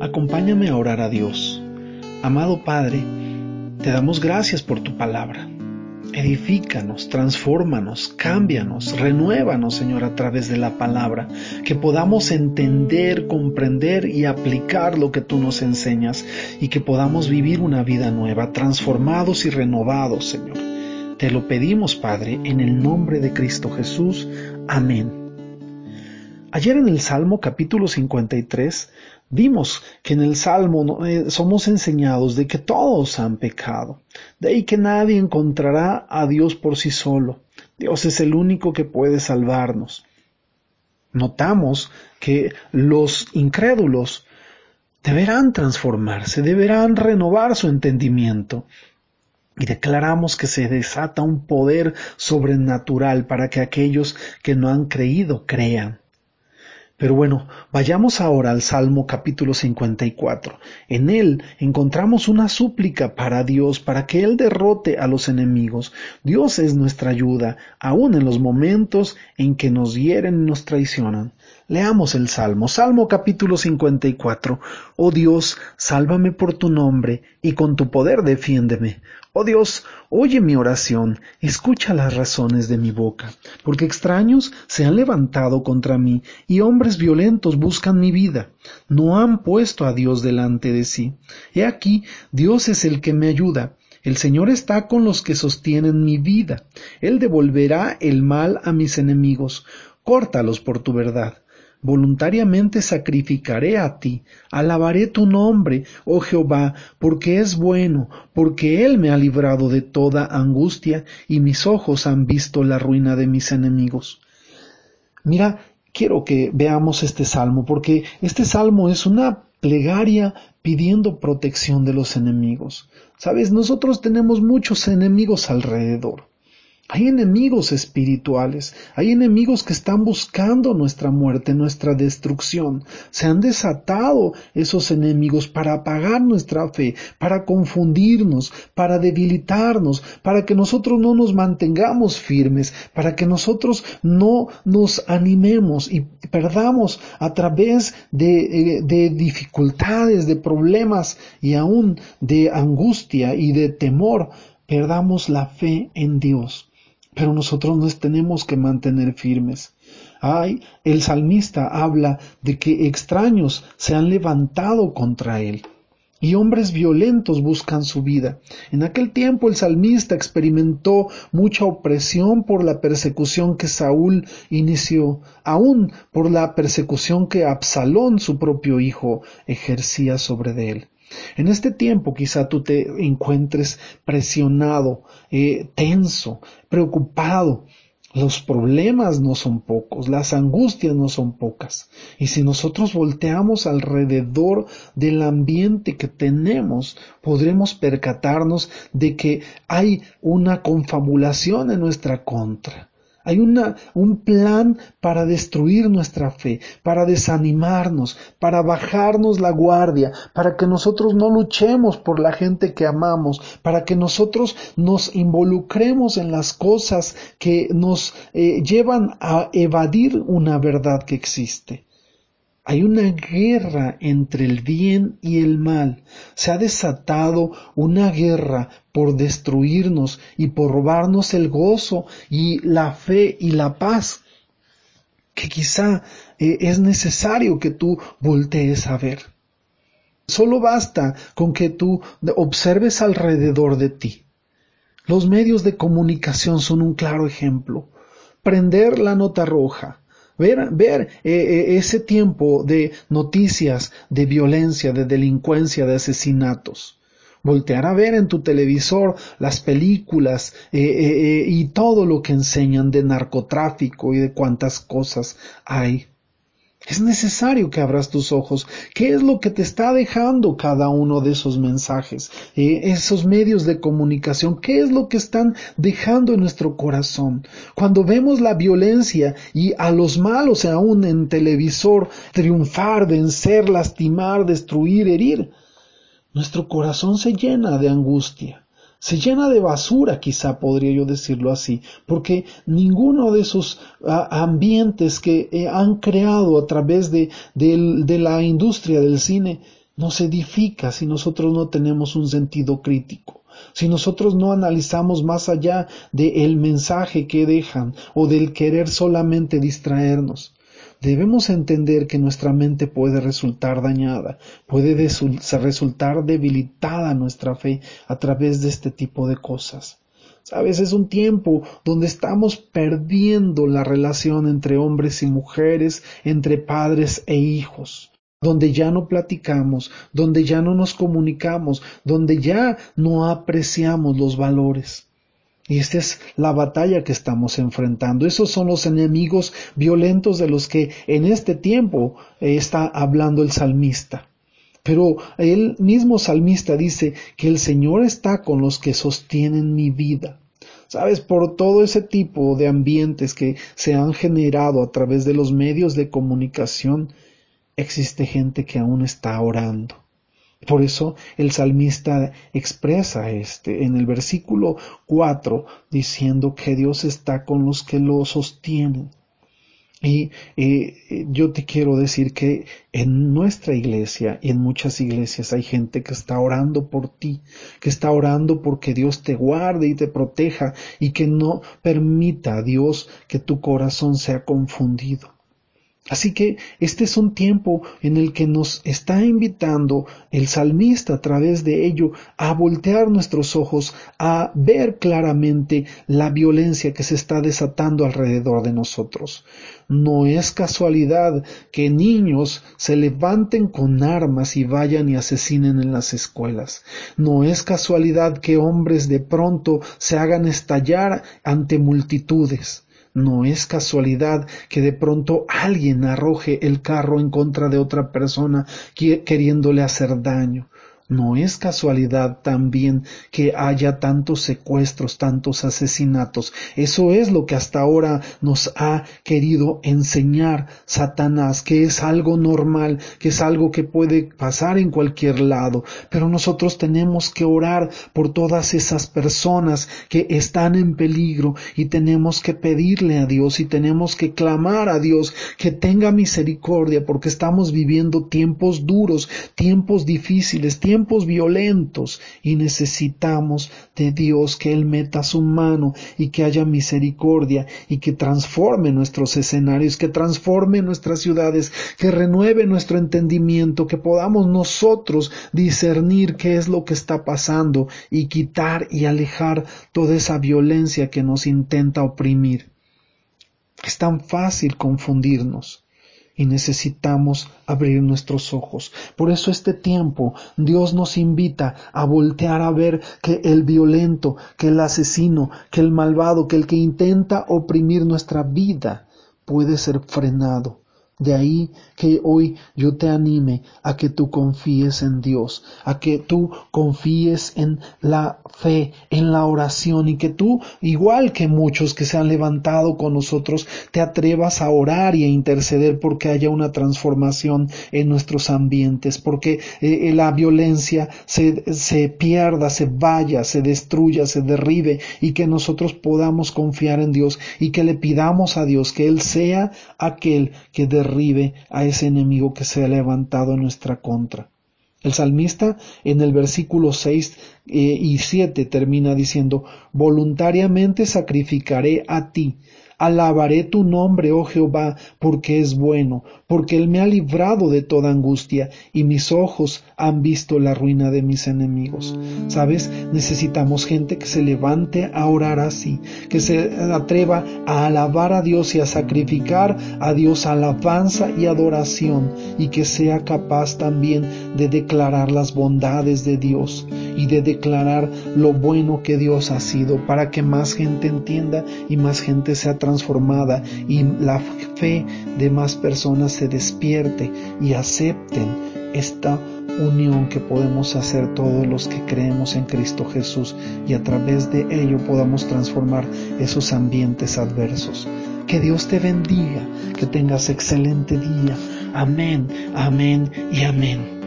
Acompáñame a orar a Dios. Amado Padre, te damos gracias por tu palabra. Edifícanos, transfórmanos, cámbianos, renuévanos, Señor, a través de la palabra, que podamos entender, comprender y aplicar lo que tú nos enseñas y que podamos vivir una vida nueva, transformados y renovados, Señor. Te lo pedimos, Padre, en el nombre de Cristo Jesús. Amén. Ayer en el Salmo capítulo 53 vimos que en el Salmo eh, somos enseñados de que todos han pecado, de ahí que nadie encontrará a Dios por sí solo. Dios es el único que puede salvarnos. Notamos que los incrédulos deberán transformarse, deberán renovar su entendimiento. Y declaramos que se desata un poder sobrenatural para que aquellos que no han creído crean. Pero bueno, vayamos ahora al Salmo capítulo 54. En él encontramos una súplica para Dios, para que Él derrote a los enemigos. Dios es nuestra ayuda, aun en los momentos en que nos hieren y nos traicionan. Leamos el Salmo. Salmo capítulo 54. Oh Dios, sálvame por tu nombre, y con tu poder defiéndeme. Oh Dios, oye mi oración, escucha las razones de mi boca, porque extraños se han levantado contra mí, y hombres violentos buscan mi vida. No han puesto a Dios delante de sí. He aquí, Dios es el que me ayuda. El Señor está con los que sostienen mi vida. Él devolverá el mal a mis enemigos. Córtalos por tu verdad voluntariamente sacrificaré a ti, alabaré tu nombre, oh Jehová, porque es bueno, porque Él me ha librado de toda angustia, y mis ojos han visto la ruina de mis enemigos. Mira, quiero que veamos este salmo, porque este salmo es una plegaria pidiendo protección de los enemigos. Sabes, nosotros tenemos muchos enemigos alrededor. Hay enemigos espirituales, hay enemigos que están buscando nuestra muerte, nuestra destrucción. Se han desatado esos enemigos para apagar nuestra fe, para confundirnos, para debilitarnos, para que nosotros no nos mantengamos firmes, para que nosotros no nos animemos y perdamos a través de, eh, de dificultades, de problemas y aún de angustia y de temor, perdamos la fe en Dios pero nosotros nos tenemos que mantener firmes. Ay, el salmista habla de que extraños se han levantado contra él y hombres violentos buscan su vida. En aquel tiempo el salmista experimentó mucha opresión por la persecución que Saúl inició, aún por la persecución que Absalón, su propio hijo, ejercía sobre él. En este tiempo quizá tú te encuentres presionado, eh, tenso, preocupado. Los problemas no son pocos, las angustias no son pocas. Y si nosotros volteamos alrededor del ambiente que tenemos, podremos percatarnos de que hay una confabulación en nuestra contra. Hay una, un plan para destruir nuestra fe, para desanimarnos, para bajarnos la guardia, para que nosotros no luchemos por la gente que amamos, para que nosotros nos involucremos en las cosas que nos eh, llevan a evadir una verdad que existe. Hay una guerra entre el bien y el mal. Se ha desatado una guerra por destruirnos y por robarnos el gozo y la fe y la paz que quizá eh, es necesario que tú voltees a ver. Solo basta con que tú observes alrededor de ti. Los medios de comunicación son un claro ejemplo. Prender la nota roja, ver, ver eh, eh, ese tiempo de noticias de violencia, de delincuencia, de asesinatos. Voltear a ver en tu televisor las películas eh, y todo lo que enseñan de narcotráfico y de cuántas cosas hay. Es necesario que abras tus ojos. ¿Qué es lo que te está dejando cada uno de esos mensajes? Eh, esos medios de comunicación. ¿Qué es lo que están dejando en nuestro corazón? Cuando vemos la violencia y a los malos aún en televisor triunfar, vencer, lastimar, destruir, herir, nuestro corazón se llena de angustia. Se llena de basura, quizá podría yo decirlo así, porque ninguno de esos ah, ambientes que eh, han creado a través de, de la industria del cine nos edifica si nosotros no tenemos un sentido crítico. Si nosotros no analizamos más allá del mensaje que dejan o del querer solamente distraernos, debemos entender que nuestra mente puede resultar dañada, puede resultar debilitada nuestra fe a través de este tipo de cosas. Sabes, es un tiempo donde estamos perdiendo la relación entre hombres y mujeres, entre padres e hijos donde ya no platicamos, donde ya no nos comunicamos, donde ya no apreciamos los valores. Y esta es la batalla que estamos enfrentando. Esos son los enemigos violentos de los que en este tiempo eh, está hablando el salmista. Pero el mismo salmista dice que el Señor está con los que sostienen mi vida. Sabes, por todo ese tipo de ambientes que se han generado a través de los medios de comunicación, existe gente que aún está orando. Por eso el salmista expresa este en el versículo 4 diciendo que Dios está con los que lo sostienen. Y eh, yo te quiero decir que en nuestra iglesia y en muchas iglesias hay gente que está orando por ti, que está orando porque Dios te guarde y te proteja y que no permita a Dios que tu corazón sea confundido. Así que este es un tiempo en el que nos está invitando el salmista a través de ello a voltear nuestros ojos, a ver claramente la violencia que se está desatando alrededor de nosotros. No es casualidad que niños se levanten con armas y vayan y asesinen en las escuelas. No es casualidad que hombres de pronto se hagan estallar ante multitudes. No es casualidad que de pronto alguien arroje el carro en contra de otra persona queriéndole hacer daño. No es casualidad también que haya tantos secuestros, tantos asesinatos. Eso es lo que hasta ahora nos ha querido enseñar Satanás, que es algo normal, que es algo que puede pasar en cualquier lado. Pero nosotros tenemos que orar por todas esas personas que están en peligro y tenemos que pedirle a Dios y tenemos que clamar a Dios que tenga misericordia porque estamos viviendo tiempos duros, tiempos difíciles, tiempos tiempos violentos y necesitamos de Dios que Él meta su mano y que haya misericordia y que transforme nuestros escenarios, que transforme nuestras ciudades, que renueve nuestro entendimiento, que podamos nosotros discernir qué es lo que está pasando y quitar y alejar toda esa violencia que nos intenta oprimir. Es tan fácil confundirnos y necesitamos abrir nuestros ojos. Por eso este tiempo Dios nos invita a voltear a ver que el violento, que el asesino, que el malvado, que el que intenta oprimir nuestra vida puede ser frenado de ahí que hoy yo te anime a que tú confíes en Dios, a que tú confíes en la fe, en la oración y que tú, igual que muchos que se han levantado con nosotros, te atrevas a orar y a interceder porque haya una transformación en nuestros ambientes, porque eh, eh, la violencia se, se pierda, se vaya, se destruya, se derribe y que nosotros podamos confiar en Dios y que le pidamos a Dios que Él sea aquel que derribe derribe a ese enemigo que se ha levantado en nuestra contra. El salmista en el versículo 6 eh, y 7 termina diciendo, voluntariamente sacrificaré a ti, Alabaré tu nombre, oh Jehová, porque es bueno, porque Él me ha librado de toda angustia, y mis ojos han visto la ruina de mis enemigos. ¿Sabes? Necesitamos gente que se levante a orar así, que se atreva a alabar a Dios y a sacrificar a Dios alabanza y adoración, y que sea capaz también de declarar las bondades de Dios y de declarar lo bueno que Dios ha sido, para que más gente entienda y más gente sea transformada y la fe de más personas se despierte y acepten esta unión que podemos hacer todos los que creemos en Cristo Jesús y a través de ello podamos transformar esos ambientes adversos. Que Dios te bendiga, que tengas excelente día. Amén, amén y amén.